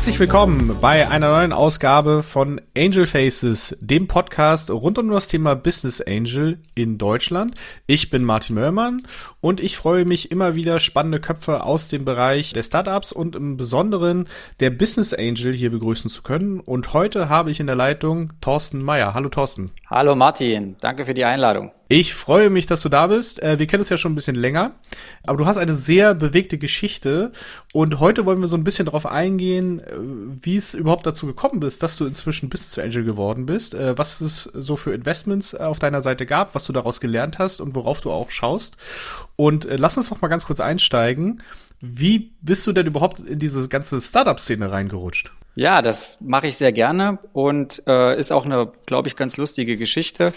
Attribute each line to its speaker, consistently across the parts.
Speaker 1: Herzlich willkommen bei einer neuen Ausgabe von Angel Faces, dem Podcast rund um das Thema Business Angel in Deutschland. Ich bin Martin Möllmann und ich freue mich immer wieder spannende Köpfe aus dem Bereich der Startups und im Besonderen der Business Angel hier begrüßen zu können. Und heute habe ich in der Leitung Thorsten Meyer. Hallo Thorsten.
Speaker 2: Hallo Martin, danke für die Einladung.
Speaker 1: Ich freue mich, dass du da bist. Äh, wir kennen es ja schon ein bisschen länger, aber du hast eine sehr bewegte Geschichte und heute wollen wir so ein bisschen darauf eingehen, äh, wie es überhaupt dazu gekommen ist, dass du inzwischen Business Angel geworden bist, äh, was es so für Investments auf deiner Seite gab, was du daraus gelernt hast und worauf du auch schaust. Und lass uns doch mal ganz kurz einsteigen. Wie bist du denn überhaupt in diese ganze Startup-Szene reingerutscht?
Speaker 2: Ja, das mache ich sehr gerne und äh, ist auch eine, glaube ich, ganz lustige Geschichte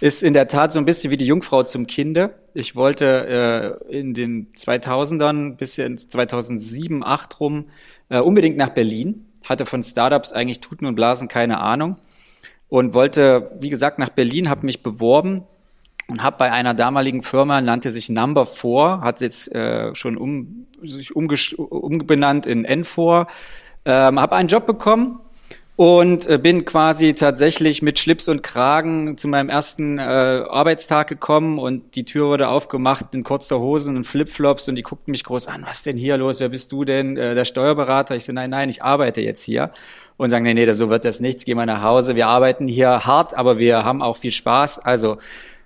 Speaker 2: ist in der Tat so ein bisschen wie die Jungfrau zum Kinde. Ich wollte äh, in den 2000ern bis in 2007, 2008 rum äh, unbedingt nach Berlin. Hatte von Startups eigentlich Tuten und Blasen keine Ahnung und wollte, wie gesagt, nach Berlin, habe mich beworben und habe bei einer damaligen Firma, nannte sich Number 4, hat jetzt äh, schon um, sich umbenannt in N4, ähm, habe einen Job bekommen und äh, bin quasi tatsächlich mit Schlips und Kragen zu meinem ersten äh, Arbeitstag gekommen und die Tür wurde aufgemacht in kurzer Hosen und Flipflops und die guckten mich groß an, was denn hier los, wer bist du denn, äh, der Steuerberater? Ich so, nein, nein, ich arbeite jetzt hier. Und sagen, nee, nee, so wird das nichts, geh mal nach Hause, wir arbeiten hier hart, aber wir haben auch viel Spaß, also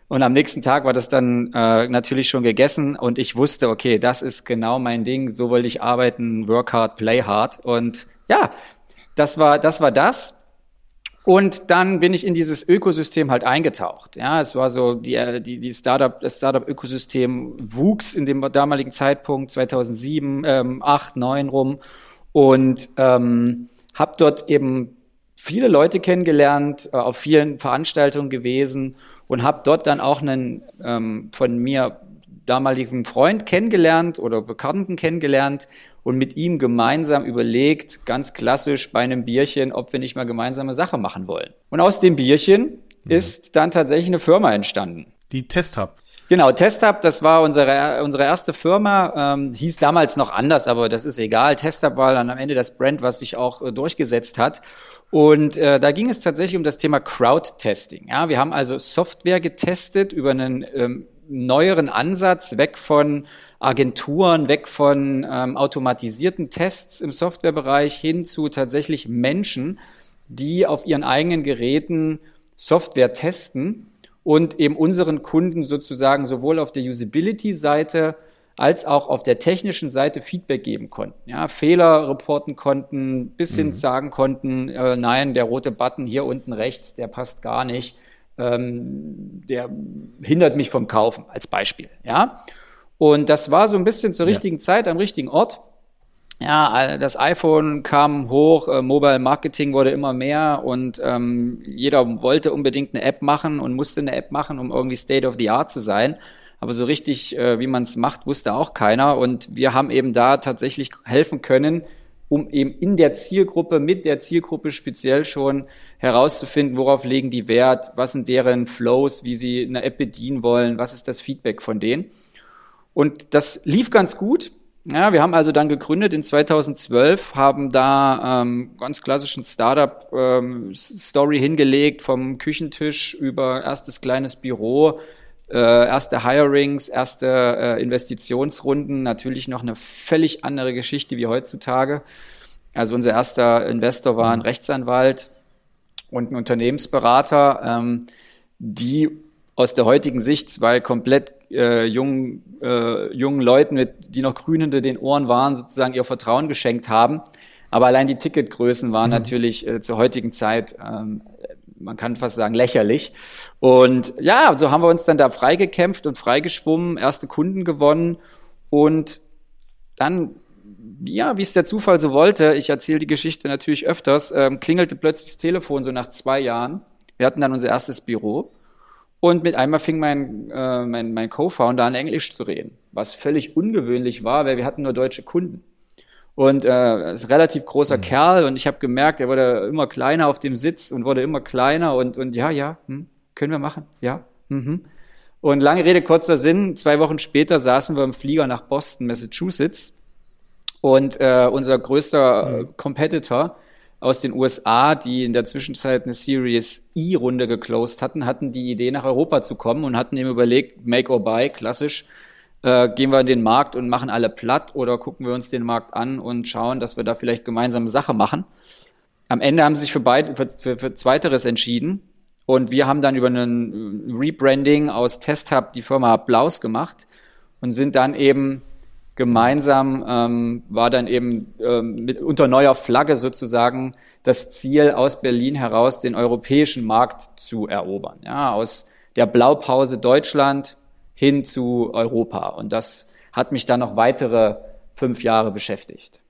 Speaker 2: und am nächsten Tag war das dann äh, natürlich schon gegessen und ich wusste, okay, das ist genau mein Ding, so wollte ich arbeiten, work hard, play hard. Und ja, das war, das war das. Und dann bin ich in dieses Ökosystem halt eingetaucht. Ja, es war so, die, die, die Startup, das Startup-Ökosystem wuchs in dem damaligen Zeitpunkt 2007, ähm, 8, 9 rum und ähm, habe dort eben viele Leute kennengelernt, äh, auf vielen Veranstaltungen gewesen und habe dort dann auch einen ähm, von mir damaligen Freund kennengelernt oder Bekannten kennengelernt, und mit ihm gemeinsam überlegt, ganz klassisch bei einem Bierchen, ob wir nicht mal gemeinsame Sache machen wollen. Und aus dem Bierchen mhm. ist dann tatsächlich eine Firma entstanden.
Speaker 1: Die TestHub.
Speaker 2: Genau, TestHub, das war unsere, unsere erste Firma, ähm, hieß damals noch anders, aber das ist egal. TestHub war dann am Ende das Brand, was sich auch äh, durchgesetzt hat. Und äh, da ging es tatsächlich um das Thema Crowd-Testing. Ja, wir haben also Software getestet über einen ähm, neueren Ansatz, weg von Agenturen, weg von ähm, automatisierten Tests im Softwarebereich hin zu tatsächlich Menschen, die auf ihren eigenen Geräten Software testen und eben unseren Kunden sozusagen sowohl auf der Usability-Seite als auch auf der technischen Seite Feedback geben konnten. Ja, Fehler reporten konnten, bis hin mhm. sagen konnten, äh, nein, der rote Button hier unten rechts, der passt gar nicht, ähm, der hindert mich vom Kaufen als Beispiel. Ja, und das war so ein bisschen zur richtigen ja. Zeit am richtigen Ort. Ja, das iPhone kam hoch, äh, Mobile Marketing wurde immer mehr und ähm, jeder wollte unbedingt eine App machen und musste eine App machen, um irgendwie State of the Art zu sein. Aber so richtig, äh, wie man es macht, wusste auch keiner. Und wir haben eben da tatsächlich helfen können, um eben in der Zielgruppe, mit der Zielgruppe speziell schon herauszufinden, worauf legen die Wert, was sind deren Flows, wie sie eine App bedienen wollen, was ist das Feedback von denen. Und das lief ganz gut. Ja, wir haben also dann gegründet in 2012, haben da ähm, ganz klassischen Startup-Story ähm, hingelegt, vom Küchentisch über erstes kleines Büro, äh, erste Hirings, erste äh, Investitionsrunden, natürlich noch eine völlig andere Geschichte wie heutzutage. Also unser erster Investor war ein Rechtsanwalt und ein Unternehmensberater, ähm, die aus der heutigen Sicht zwei komplett äh, jungen, äh, jungen Leuten, mit, die noch grün hinter den Ohren waren, sozusagen ihr Vertrauen geschenkt haben. Aber allein die Ticketgrößen waren mhm. natürlich äh, zur heutigen Zeit, ähm, man kann fast sagen, lächerlich. Und ja, so haben wir uns dann da freigekämpft und freigeschwommen, erste Kunden gewonnen und dann ja, wie es der Zufall so wollte, ich erzähle die Geschichte natürlich öfters, ähm, klingelte plötzlich das Telefon so nach zwei Jahren. Wir hatten dann unser erstes Büro und mit einmal fing mein, äh, mein, mein Co-Founder an, Englisch zu reden, was völlig ungewöhnlich war, weil wir hatten nur deutsche Kunden. Und äh, ist ein relativ großer mhm. Kerl und ich habe gemerkt, er wurde immer kleiner auf dem Sitz und wurde immer kleiner und, und ja, ja, hm, können wir machen, ja. Mhm. Und lange Rede, kurzer Sinn, zwei Wochen später saßen wir im Flieger nach Boston, Massachusetts Und äh, unser größter mhm. Competitor aus den USA, die in der Zwischenzeit eine Series E-Runde geclosed hatten, hatten die Idee, nach Europa zu kommen und hatten eben überlegt, Make or Buy, klassisch, äh, gehen wir in den Markt und machen alle platt oder gucken wir uns den Markt an und schauen, dass wir da vielleicht gemeinsame Sache machen. Am Ende haben sie sich für, beid, für, für, für Zweiteres entschieden und wir haben dann über ein Rebranding aus TestHub die Firma Applaus gemacht und sind dann eben gemeinsam ähm, war dann eben ähm, mit, unter neuer Flagge sozusagen das Ziel aus Berlin heraus den europäischen Markt zu erobern. Ja, aus der Blaupause Deutschland hin zu Europa. Und das hat mich dann noch weitere fünf Jahre beschäftigt.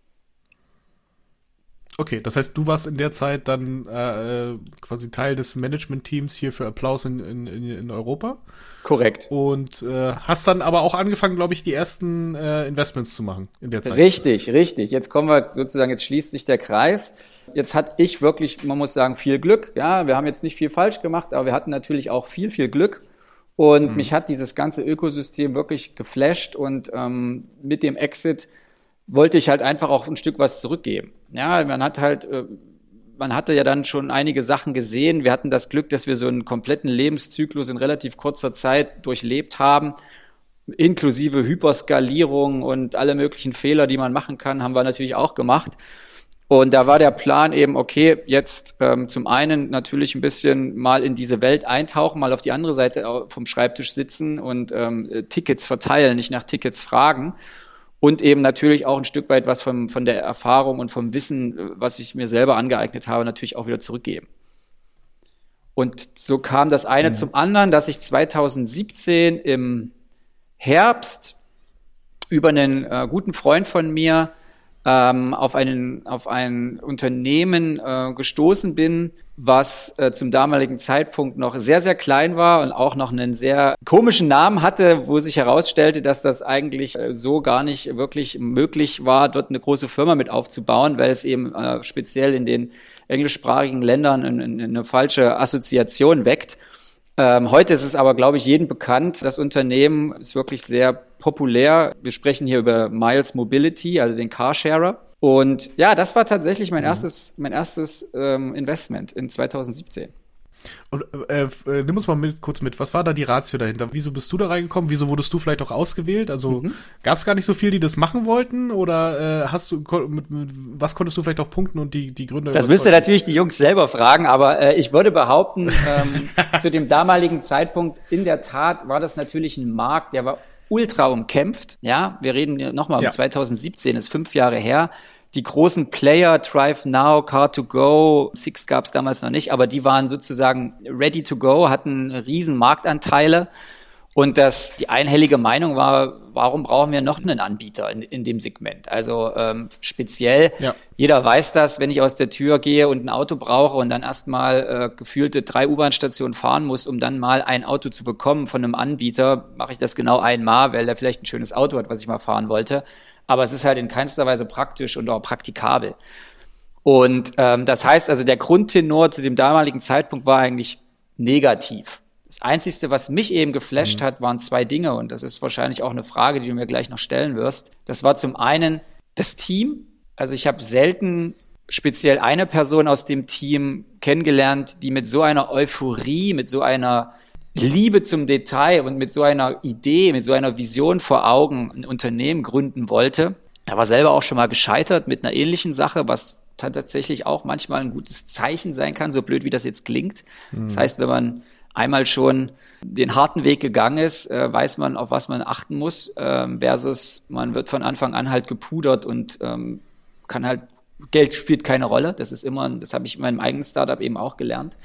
Speaker 1: Okay, das heißt, du warst in der Zeit dann äh, quasi Teil des Management-Teams hier für Applaus in, in, in Europa.
Speaker 2: Korrekt.
Speaker 1: Und äh, hast dann aber auch angefangen, glaube ich, die ersten äh, Investments zu machen in der Zeit.
Speaker 2: Richtig, richtig. Jetzt kommen wir sozusagen, jetzt schließt sich der Kreis. Jetzt hatte ich wirklich, man muss sagen, viel Glück. Ja, wir haben jetzt nicht viel falsch gemacht, aber wir hatten natürlich auch viel, viel Glück. Und mhm. mich hat dieses ganze Ökosystem wirklich geflasht und ähm, mit dem Exit wollte ich halt einfach auch ein Stück was zurückgeben. Ja, man hat halt, äh, man hatte ja dann schon einige Sachen gesehen. Wir hatten das Glück, dass wir so einen kompletten Lebenszyklus in relativ kurzer Zeit durchlebt haben. Inklusive Hyperskalierung und alle möglichen Fehler, die man machen kann, haben wir natürlich auch gemacht. Und da war der Plan eben, okay, jetzt ähm, zum einen natürlich ein bisschen mal in diese Welt eintauchen, mal auf die andere Seite vom Schreibtisch sitzen und ähm, Tickets verteilen, nicht nach Tickets fragen. Und eben natürlich auch ein Stück weit was vom, von der Erfahrung und vom Wissen, was ich mir selber angeeignet habe, natürlich auch wieder zurückgeben. Und so kam das eine mhm. zum anderen, dass ich 2017 im Herbst über einen äh, guten Freund von mir ähm, auf, einen, auf ein Unternehmen äh, gestoßen bin, was äh, zum damaligen Zeitpunkt noch sehr, sehr klein war und auch noch einen sehr komischen Namen hatte, wo sich herausstellte, dass das eigentlich äh, so gar nicht wirklich möglich war, dort eine große Firma mit aufzubauen, weil es eben äh, speziell in den englischsprachigen Ländern eine, eine falsche Assoziation weckt. Ähm, heute ist es aber, glaube ich, jedem bekannt. Das Unternehmen ist wirklich sehr populär. Wir sprechen hier über Miles Mobility, also den Carsharer. Und ja, das war tatsächlich mein mhm. erstes, mein erstes ähm, Investment in 2017.
Speaker 1: Und äh, äh, nimm uns mal mit, kurz mit, was war da die Ratio dahinter? Wieso bist du da reingekommen? Wieso wurdest du vielleicht auch ausgewählt? Also mhm. gab es gar nicht so viel, die das machen wollten? Oder äh, hast du mit, mit, was konntest du vielleicht auch punkten und die, die Gründe?
Speaker 2: Das müsste natürlich die Jungs selber fragen, aber äh, ich würde behaupten, ähm, zu dem damaligen Zeitpunkt in der Tat war das natürlich ein Markt, der war ultra umkämpft. Ja, wir reden nochmal ja. um 2017, ist fünf Jahre her die großen Player, Drive Now, Car2Go, Six gab es damals noch nicht, aber die waren sozusagen ready to go, hatten riesen Marktanteile. Und das, die einhellige Meinung war, warum brauchen wir noch einen Anbieter in, in dem Segment? Also ähm, speziell, ja. jeder weiß das, wenn ich aus der Tür gehe und ein Auto brauche und dann erstmal äh, gefühlte drei U-Bahn-Stationen fahren muss, um dann mal ein Auto zu bekommen von einem Anbieter, mache ich das genau einmal, weil der vielleicht ein schönes Auto hat, was ich mal fahren wollte aber es ist halt in keinster Weise praktisch und auch praktikabel. Und ähm, das heißt also, der Grundtenor zu dem damaligen Zeitpunkt war eigentlich negativ. Das Einzige, was mich eben geflasht mhm. hat, waren zwei Dinge und das ist wahrscheinlich auch eine Frage, die du mir gleich noch stellen wirst. Das war zum einen das Team. Also ich habe selten speziell eine Person aus dem Team kennengelernt, die mit so einer Euphorie, mit so einer Liebe zum Detail und mit so einer Idee, mit so einer Vision vor Augen ein Unternehmen gründen wollte. Er war selber auch schon mal gescheitert mit einer ähnlichen Sache, was tatsächlich auch manchmal ein gutes Zeichen sein kann, so blöd wie das jetzt klingt. Mhm. Das heißt, wenn man einmal schon den harten Weg gegangen ist, äh, weiß man, auf was man achten muss, äh, versus man wird von Anfang an halt gepudert und ähm, kann halt, Geld spielt keine Rolle. Das ist immer, das habe ich in meinem eigenen Startup eben auch gelernt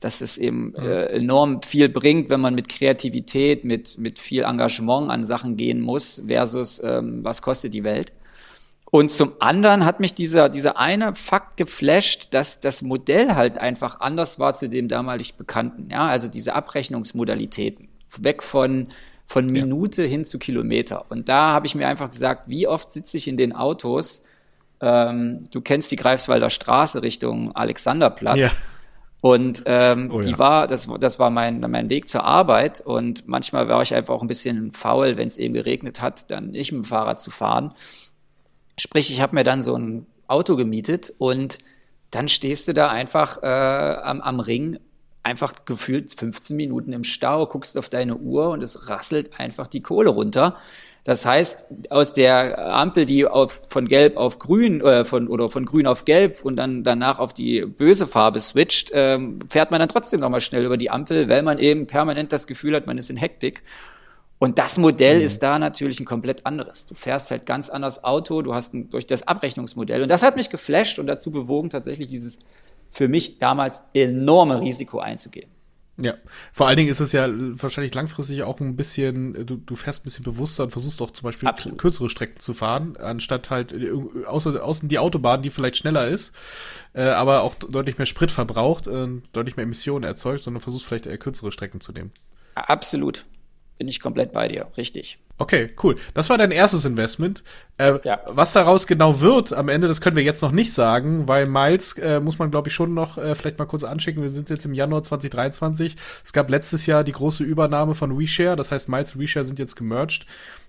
Speaker 2: dass es eben äh, enorm viel bringt, wenn man mit Kreativität, mit, mit viel Engagement an Sachen gehen muss, versus ähm, was kostet die Welt. Und zum anderen hat mich dieser, dieser eine Fakt geflasht, dass das Modell halt einfach anders war zu dem damalig Bekannten. Ja, also diese Abrechnungsmodalitäten. Weg von, von Minute ja. hin zu Kilometer. Und da habe ich mir einfach gesagt, wie oft sitze ich in den Autos, ähm, du kennst die Greifswalder Straße Richtung Alexanderplatz. Ja und ähm, oh, ja. die war, das, das war mein, mein Weg zur Arbeit. Und manchmal war ich einfach auch ein bisschen faul, wenn es eben geregnet hat, dann nicht mit dem Fahrrad zu fahren. Sprich, ich habe mir dann so ein Auto gemietet und dann stehst du da einfach äh, am, am Ring, einfach gefühlt 15 Minuten im Stau, guckst auf deine Uhr und es rasselt einfach die Kohle runter. Das heißt, aus der Ampel, die auf, von Gelb auf Grün äh, von, oder von Grün auf Gelb und dann danach auf die böse Farbe switcht, ähm, fährt man dann trotzdem nochmal schnell über die Ampel, weil man eben permanent das Gefühl hat, man ist in Hektik. Und das Modell mhm. ist da natürlich ein komplett anderes. Du fährst halt ganz anders Auto, du hast ein, durch das Abrechnungsmodell. Und das hat mich geflasht und dazu bewogen, tatsächlich dieses für mich damals enorme Risiko einzugehen.
Speaker 1: Ja, vor allen Dingen ist es ja wahrscheinlich langfristig auch ein bisschen, du, du fährst ein bisschen bewusster und versuchst auch zum Beispiel Absolut. kürzere Strecken zu fahren, anstatt halt außer, außen die Autobahn, die vielleicht schneller ist, äh, aber auch deutlich mehr Sprit verbraucht, äh, deutlich mehr Emissionen erzeugt, sondern versuchst vielleicht eher kürzere Strecken zu nehmen.
Speaker 2: Absolut bin ich komplett bei dir, richtig.
Speaker 1: Okay, cool. Das war dein erstes Investment. Äh, ja. Was daraus genau wird am Ende, das können wir jetzt noch nicht sagen, weil Miles äh, muss man, glaube ich, schon noch äh, vielleicht mal kurz anschicken. Wir sind jetzt im Januar 2023. Es gab letztes Jahr die große Übernahme von WeShare. Das heißt, Miles und WeShare sind jetzt gemerged.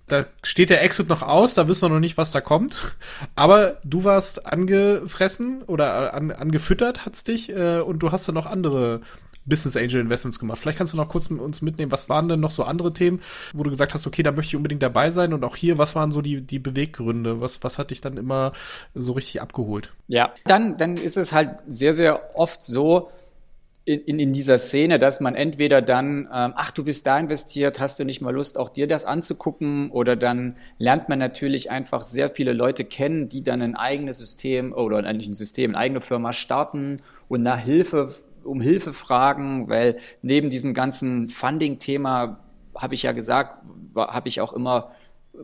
Speaker 1: Da steht der Exit noch aus, da wissen wir noch nicht, was da kommt. Aber du warst angefressen oder an, angefüttert, hat's dich, äh, und du hast dann noch andere Business Angel Investments gemacht. Vielleicht kannst du noch kurz mit uns mitnehmen, was waren denn noch so andere Themen, wo du gesagt hast, okay, da möchte ich unbedingt dabei sein und auch hier, was waren so die, die Beweggründe? Was, was hat dich dann immer so richtig abgeholt?
Speaker 2: Ja, dann, dann ist es halt sehr, sehr oft so, in, in dieser Szene, dass man entweder dann, ähm, ach, du bist da investiert, hast du nicht mal Lust, auch dir das anzugucken, oder dann lernt man natürlich einfach sehr viele Leute kennen, die dann ein eigenes System oder eigentlich ein System, eine eigene Firma starten und nach Hilfe um Hilfe fragen, weil neben diesem ganzen Funding-Thema habe ich ja gesagt, habe ich auch immer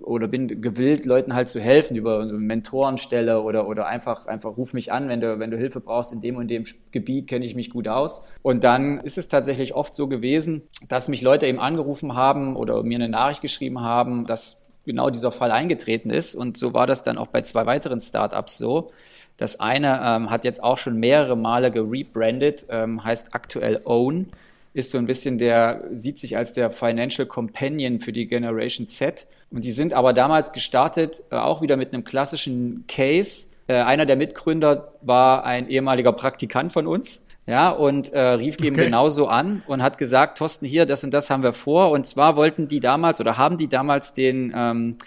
Speaker 2: oder bin gewillt, Leuten halt zu helfen über Mentorenstelle oder, oder einfach, einfach ruf mich an, wenn du, wenn du Hilfe brauchst in dem und dem Gebiet, kenne ich mich gut aus. Und dann ist es tatsächlich oft so gewesen, dass mich Leute eben angerufen haben oder mir eine Nachricht geschrieben haben, dass genau dieser Fall eingetreten ist. Und so war das dann auch bei zwei weiteren Startups so. Das eine ähm, hat jetzt auch schon mehrere Male gerebrandet, ähm, heißt aktuell Own, ist so ein bisschen der, sieht sich als der Financial Companion für die Generation Z. Und die sind aber damals gestartet, äh, auch wieder mit einem klassischen Case. Äh, einer der Mitgründer war ein ehemaliger Praktikant von uns. Ja, und äh, rief okay. eben genauso an und hat gesagt, Thorsten, hier, das und das haben wir vor. Und zwar wollten die damals oder haben die damals den, ähm,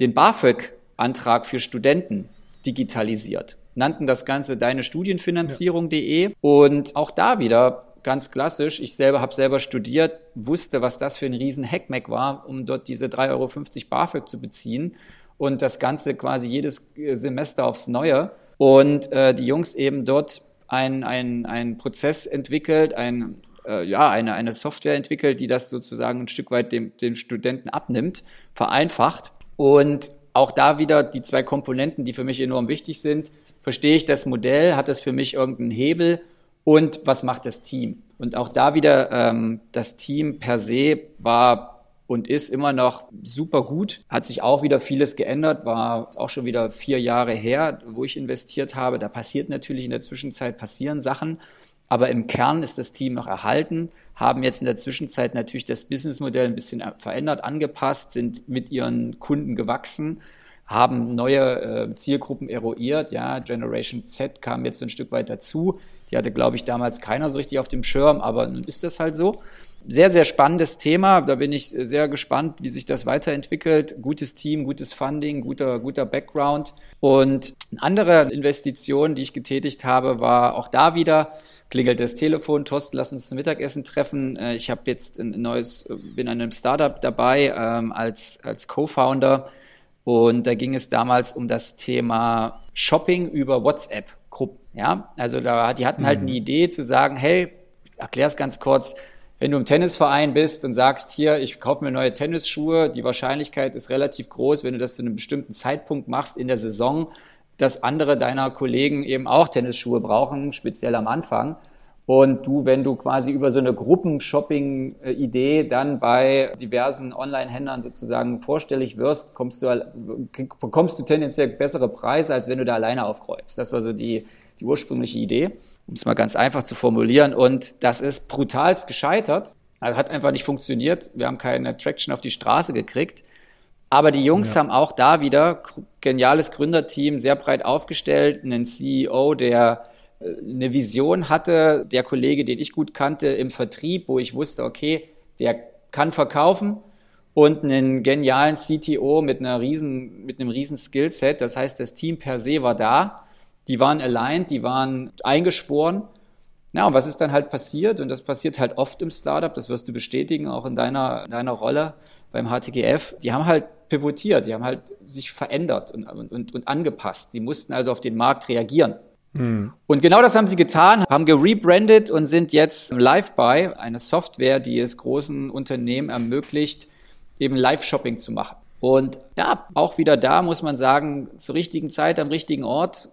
Speaker 2: den BAföG-Antrag für Studenten digitalisiert nannten das Ganze deine Studienfinanzierung.de ja. und auch da wieder ganz klassisch, ich selber habe selber studiert, wusste, was das für ein riesen Hackmack war, um dort diese 3,50 Euro BAföG zu beziehen und das Ganze quasi jedes äh, Semester aufs Neue. Und äh, die Jungs eben dort ein, ein, ein Prozess entwickelt, ein, äh, ja, eine, eine Software entwickelt, die das sozusagen ein Stück weit dem, dem Studenten abnimmt, vereinfacht. Und auch da wieder die zwei Komponenten, die für mich enorm wichtig sind. Verstehe ich das Modell? Hat das für mich irgendeinen Hebel? Und was macht das Team? Und auch da wieder, ähm, das Team per se war und ist immer noch super gut. Hat sich auch wieder vieles geändert, war auch schon wieder vier Jahre her, wo ich investiert habe. Da passiert natürlich in der Zwischenzeit passieren Sachen. Aber im Kern ist das Team noch erhalten, haben jetzt in der Zwischenzeit natürlich das Businessmodell ein bisschen verändert, angepasst, sind mit ihren Kunden gewachsen, haben neue äh, Zielgruppen eruiert. Ja, Generation Z kam jetzt so ein Stück weit dazu. Die hatte, glaube ich, damals keiner so richtig auf dem Schirm, aber nun ist das halt so. Sehr, sehr spannendes Thema. Da bin ich sehr gespannt, wie sich das weiterentwickelt. Gutes Team, gutes Funding, guter, guter Background. Und eine andere Investition, die ich getätigt habe, war auch da wieder klingelt das Telefon, Thorsten, lass uns zum Mittagessen treffen. Äh, ich habe jetzt ein neues, bin an einem Startup dabei ähm, als, als Co-Founder und da ging es damals um das Thema Shopping über WhatsApp-Gruppen. Ja, also da, die hatten halt mhm. eine Idee zu sagen, hey, erklär es ganz kurz, wenn du im Tennisverein bist und sagst, hier, ich kaufe mir neue Tennisschuhe, die Wahrscheinlichkeit ist relativ groß, wenn du das zu einem bestimmten Zeitpunkt machst in der Saison, dass andere deiner Kollegen eben auch Tennisschuhe brauchen, speziell am Anfang. Und du, wenn du quasi über so eine Gruppenshopping-Idee dann bei diversen Online-Händlern sozusagen vorstellig wirst, kommst du, bekommst du tendenziell bessere Preise, als wenn du da alleine aufkreuzt. Das war so die, die ursprüngliche Idee, um es mal ganz einfach zu formulieren. Und das ist brutalst gescheitert. Also hat einfach nicht funktioniert. Wir haben keine Traction auf die Straße gekriegt. Aber die Jungs ja. haben auch da wieder geniales Gründerteam, sehr breit aufgestellt, einen CEO, der eine Vision hatte, der Kollege, den ich gut kannte im Vertrieb, wo ich wusste, okay, der kann verkaufen und einen genialen CTO mit einer riesen, mit einem riesen Skillset. Das heißt, das Team per se war da. Die waren aligned, die waren eingeschworen. Ja, und was ist dann halt passiert? Und das passiert halt oft im Startup, das wirst du bestätigen, auch in deiner, deiner Rolle beim HTGF. Die haben halt pivotiert, die haben halt sich verändert und, und, und angepasst. Die mussten also auf den Markt reagieren. Mhm. Und genau das haben sie getan, haben gerebrandet und sind jetzt LiveBuy, eine Software, die es großen Unternehmen ermöglicht, eben Live-Shopping zu machen. Und ja, auch wieder da muss man sagen, zur richtigen Zeit am richtigen Ort.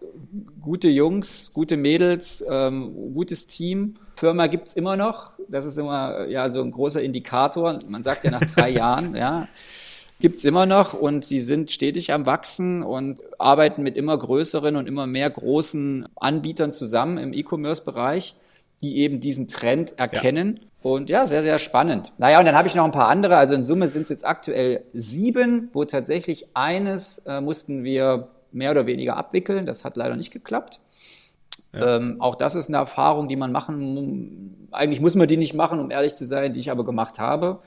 Speaker 2: Gute Jungs, gute Mädels, ähm, gutes Team. Firma gibt's immer noch. Das ist immer ja so ein großer Indikator. Man sagt ja nach drei Jahren, ja, gibt's immer noch und sie sind stetig am Wachsen und arbeiten mit immer größeren und immer mehr großen Anbietern zusammen im E-Commerce-Bereich, die eben diesen Trend erkennen. Ja. Und ja, sehr, sehr spannend. Naja, und dann habe ich noch ein paar andere. Also in Summe sind es jetzt aktuell sieben, wo tatsächlich eines äh, mussten wir mehr oder weniger abwickeln. Das hat leider nicht geklappt. Ja. Ähm, auch das ist eine Erfahrung, die man machen, eigentlich muss man die nicht machen, um ehrlich zu sein, die ich aber gemacht habe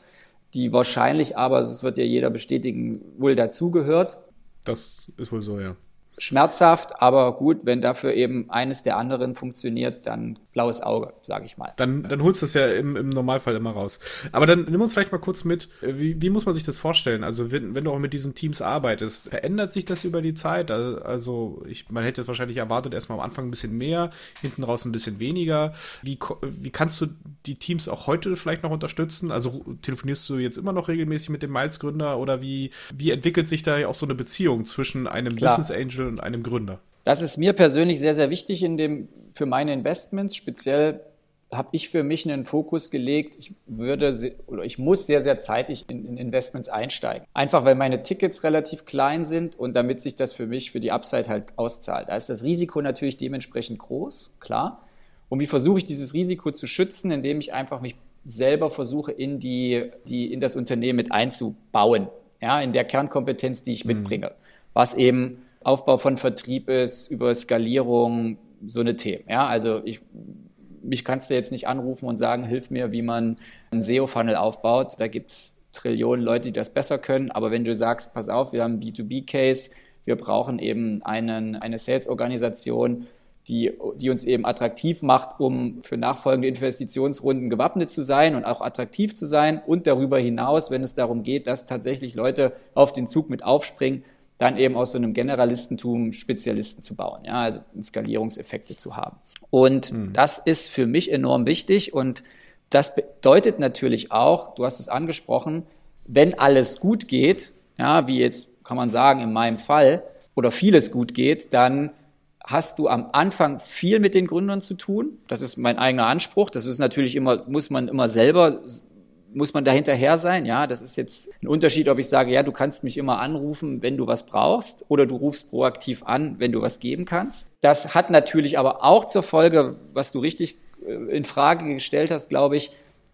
Speaker 2: die wahrscheinlich aber, das wird ja jeder bestätigen, wohl dazugehört.
Speaker 1: Das ist wohl so, ja
Speaker 2: schmerzhaft, aber gut, wenn dafür eben eines der anderen funktioniert, dann blaues Auge, sage ich mal.
Speaker 1: Dann, dann holst du es ja im, im Normalfall immer raus. Aber dann nimm uns vielleicht mal kurz mit, wie, wie muss man sich das vorstellen? Also wenn, wenn du auch mit diesen Teams arbeitest, verändert sich das über die Zeit? Also ich, man hätte jetzt wahrscheinlich erwartet, erstmal am Anfang ein bisschen mehr, hinten raus ein bisschen weniger. Wie, wie kannst du die Teams auch heute vielleicht noch unterstützen? Also telefonierst du jetzt immer noch regelmäßig mit dem Miles-Gründer oder wie, wie entwickelt sich da auch so eine Beziehung zwischen einem Klar. Business Angel und einem Gründer?
Speaker 2: Das ist mir persönlich sehr, sehr wichtig in dem, für meine Investments. Speziell habe ich für mich einen Fokus gelegt. Ich würde oder ich muss sehr, sehr zeitig in, in, Investments einsteigen. Einfach weil meine Tickets relativ klein sind und damit sich das für mich für die Upside halt auszahlt. Da ist das Risiko natürlich dementsprechend groß, klar. Und wie versuche ich dieses Risiko zu schützen, indem ich einfach mich selber versuche, in die, die, in das Unternehmen mit einzubauen. Ja, in der Kernkompetenz, die ich mhm. mitbringe. Was eben Aufbau von Vertrieb ist, über Skalierung, so eine Themen. Ja, also ich, mich kannst du jetzt nicht anrufen und sagen, hilf mir, wie man einen SEO-Funnel aufbaut. Da gibt es Trillionen Leute, die das besser können. Aber wenn du sagst, pass auf, wir haben einen B2B-Case, wir brauchen eben einen, eine Sales-Organisation, die, die uns eben attraktiv macht, um für nachfolgende Investitionsrunden gewappnet zu sein und auch attraktiv zu sein. Und darüber hinaus, wenn es darum geht, dass tatsächlich Leute auf den Zug mit aufspringen, dann eben aus so einem Generalistentum Spezialisten zu bauen, ja, also Skalierungseffekte zu haben. Und mhm. das ist für mich enorm wichtig und das bedeutet natürlich auch, du hast es angesprochen, wenn alles gut geht, ja, wie jetzt kann man sagen in meinem Fall, oder vieles gut geht, dann hast du am Anfang viel mit den Gründern zu tun. Das ist mein eigener Anspruch. Das ist natürlich immer, muss man immer selber muss man da hinterher sein. Ja, das ist jetzt ein Unterschied, ob ich sage, ja, du kannst mich immer anrufen, wenn du was brauchst, oder du rufst proaktiv an, wenn du was geben kannst. Das hat natürlich aber auch zur Folge, was du richtig äh, in Frage gestellt hast, glaube ich,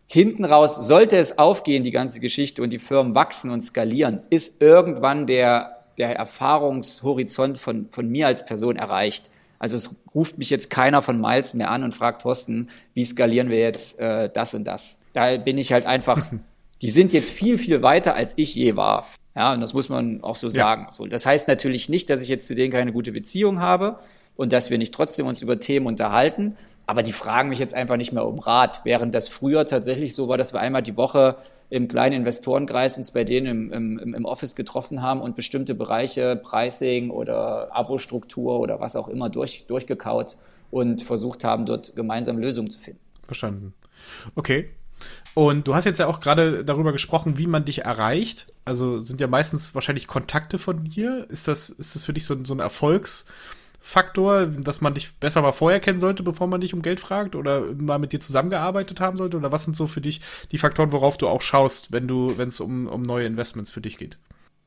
Speaker 2: hinten raus, sollte es aufgehen, die ganze Geschichte, und die Firmen wachsen und skalieren, ist irgendwann der, der Erfahrungshorizont von, von mir als Person erreicht. Also es ruft mich jetzt keiner von Miles mehr an und fragt Thorsten, wie skalieren wir jetzt äh, das und das. Da bin ich halt einfach, die sind jetzt viel, viel weiter, als ich je war. Ja, und das muss man auch so ja. sagen. So, das heißt natürlich nicht, dass ich jetzt zu denen keine gute Beziehung habe und dass wir nicht trotzdem uns über Themen unterhalten. Aber die fragen mich jetzt einfach nicht mehr um Rat, während das früher tatsächlich so war, dass wir einmal die Woche im kleinen Investorenkreis uns bei denen im, im, im Office getroffen haben und bestimmte Bereiche, Pricing oder Abo-Struktur oder was auch immer durch, durchgekaut und versucht haben, dort gemeinsam Lösungen zu finden.
Speaker 1: Verstanden. Okay, und du hast jetzt ja auch gerade darüber gesprochen, wie man dich erreicht. Also sind ja meistens wahrscheinlich Kontakte von dir. Ist das, ist das für dich so, so ein Erfolgsfaktor, dass man dich besser mal vorher kennen sollte, bevor man dich um Geld fragt oder mal mit dir zusammengearbeitet haben sollte? Oder was sind so für dich die Faktoren, worauf du auch schaust, wenn du, wenn es um, um neue Investments für dich geht?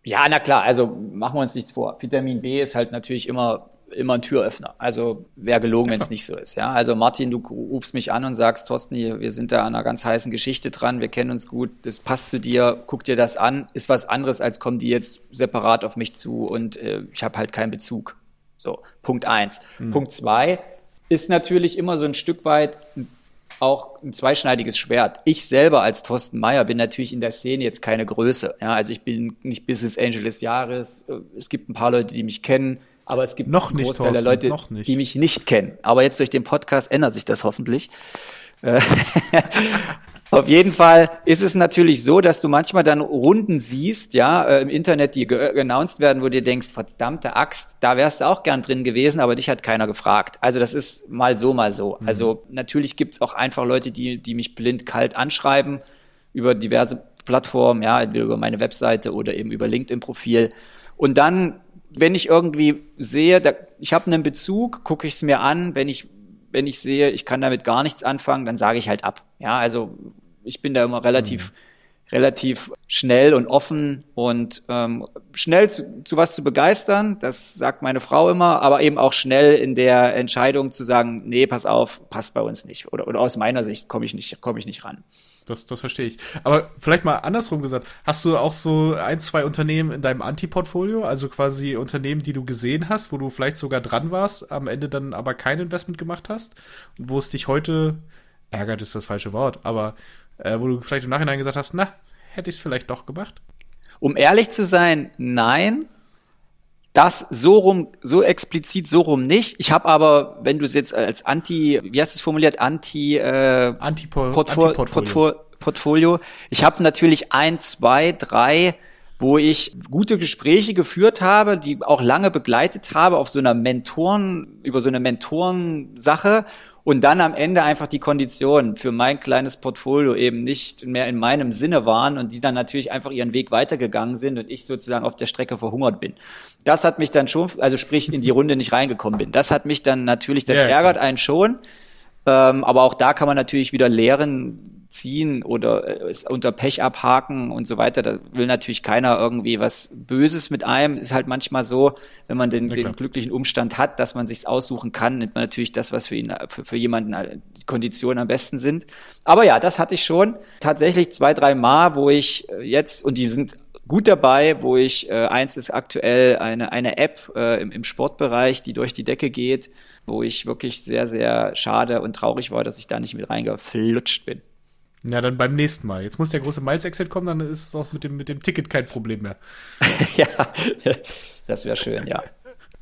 Speaker 2: Ja, na klar, also machen wir uns nichts vor. Vitamin B ist halt natürlich immer immer ein Türöffner. Also wäre gelogen, wenn es nicht so ist. Ja, also Martin, du rufst mich an und sagst, Thorsten, wir sind da an einer ganz heißen Geschichte dran, wir kennen uns gut, das passt zu dir, guck dir das an, ist was anderes, als kommen die jetzt separat auf mich zu und äh, ich habe halt keinen Bezug. So, Punkt eins. Mhm. Punkt zwei ist natürlich immer so ein Stück weit auch ein zweischneidiges Schwert. Ich selber als Thorsten Meyer bin natürlich in der Szene jetzt keine Größe. Ja, also ich bin nicht Business Angel des Jahres. Es gibt ein paar Leute, die mich kennen, aber es gibt
Speaker 1: noch nicht,
Speaker 2: Großteil der Leute, die mich nicht kennen. Aber jetzt durch den Podcast ändert sich das hoffentlich. Auf jeden Fall ist es natürlich so, dass du manchmal dann Runden siehst, ja, äh, im Internet, die announced werden, wo du dir denkst, verdammte Axt, da wärst du auch gern drin gewesen, aber dich hat keiner gefragt. Also das ist mal so, mal so. Mhm. Also natürlich gibt's auch einfach Leute, die, die mich blind kalt anschreiben über diverse Plattformen, ja, entweder über meine Webseite oder eben über LinkedIn-Profil. Und dann, wenn ich irgendwie sehe, da, ich habe einen Bezug, gucke ich es mir an, wenn ich wenn ich sehe, ich kann damit gar nichts anfangen, dann sage ich halt ab. Ja, also ich bin da immer relativ, mhm. relativ schnell und offen und ähm, schnell zu, zu was zu begeistern. Das sagt meine Frau immer, aber eben auch schnell in der Entscheidung zu sagen, nee, pass auf, passt bei uns nicht. Oder, oder aus meiner Sicht komme ich nicht, komme ich nicht ran.
Speaker 1: Das, das verstehe ich. Aber vielleicht mal andersrum gesagt, hast du auch so ein, zwei Unternehmen in deinem Anti-Portfolio, also quasi Unternehmen, die du gesehen hast, wo du vielleicht sogar dran warst, am Ende dann aber kein Investment gemacht hast, wo es dich heute ärgert ist das falsche Wort, aber äh, wo du vielleicht im Nachhinein gesagt hast, na, hätte ich es vielleicht doch gemacht?
Speaker 2: Um ehrlich zu sein, nein. Das so rum, so explizit so rum nicht. Ich habe aber, wenn du es jetzt als Anti, wie hast du es formuliert, Anti, äh,
Speaker 1: Anti, Portfolio.
Speaker 2: Portfolio. Portfolio. Ich habe natürlich ein, zwei, drei, wo ich gute Gespräche geführt habe, die auch lange begleitet habe auf so einer Mentoren, über so eine Mentorensache und dann am Ende einfach die Konditionen für mein kleines Portfolio eben nicht mehr in meinem Sinne waren und die dann natürlich einfach ihren Weg weitergegangen sind und ich sozusagen auf der Strecke verhungert bin. Das hat mich dann schon, also sprich in die Runde nicht reingekommen bin. Das hat mich dann natürlich, das ja, ärgert einen schon. Ähm, aber auch da kann man natürlich wieder lehren, ziehen oder äh, es unter Pech abhaken und so weiter. Da will natürlich keiner irgendwie was Böses mit einem. Ist halt manchmal so, wenn man den, den glücklichen Umstand hat, dass man sich's aussuchen kann, nimmt man natürlich das, was für ihn, für, für jemanden äh, die Konditionen am besten sind. Aber ja, das hatte ich schon tatsächlich zwei, drei Mal, wo ich äh, jetzt, und die sind gut dabei, wo ich, äh, eins ist aktuell eine, eine App äh, im, im Sportbereich, die durch die Decke geht, wo ich wirklich sehr, sehr schade und traurig war, dass ich da nicht mit reingeflutscht bin.
Speaker 1: Ja, dann beim nächsten Mal. Jetzt muss der große Miles-Exit kommen, dann ist es auch mit dem, mit dem Ticket kein Problem mehr.
Speaker 2: ja, das wäre schön, ja.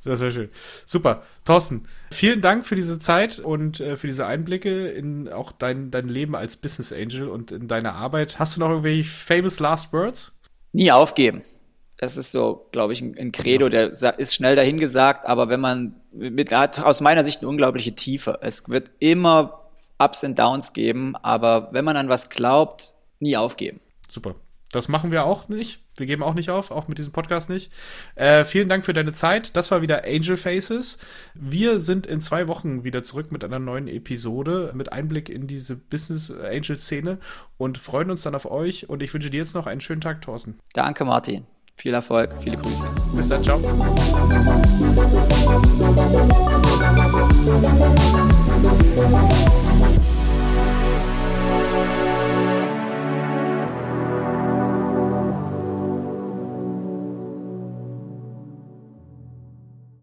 Speaker 1: Das wäre schön. Super. Thorsten, vielen Dank für diese Zeit und äh, für diese Einblicke in auch dein, dein Leben als Business Angel und in deine Arbeit. Hast du noch irgendwelche famous last words?
Speaker 2: Nie aufgeben. Das ist so, glaube ich, ein, ein Credo, der ist schnell dahingesagt, aber wenn man mit, hat aus meiner Sicht eine unglaubliche Tiefe. Es wird immer Ups und Downs geben, aber wenn man an was glaubt, nie aufgeben.
Speaker 1: Super. Das machen wir auch nicht. Wir geben auch nicht auf, auch mit diesem Podcast nicht. Äh, vielen Dank für deine Zeit. Das war wieder Angel Faces. Wir sind in zwei Wochen wieder zurück mit einer neuen Episode, mit Einblick in diese Business Angel Szene und freuen uns dann auf euch. Und ich wünsche dir jetzt noch einen schönen Tag, Thorsten.
Speaker 2: Danke, Martin. Viel Erfolg, viele Grüße.
Speaker 1: Bis dann, ciao.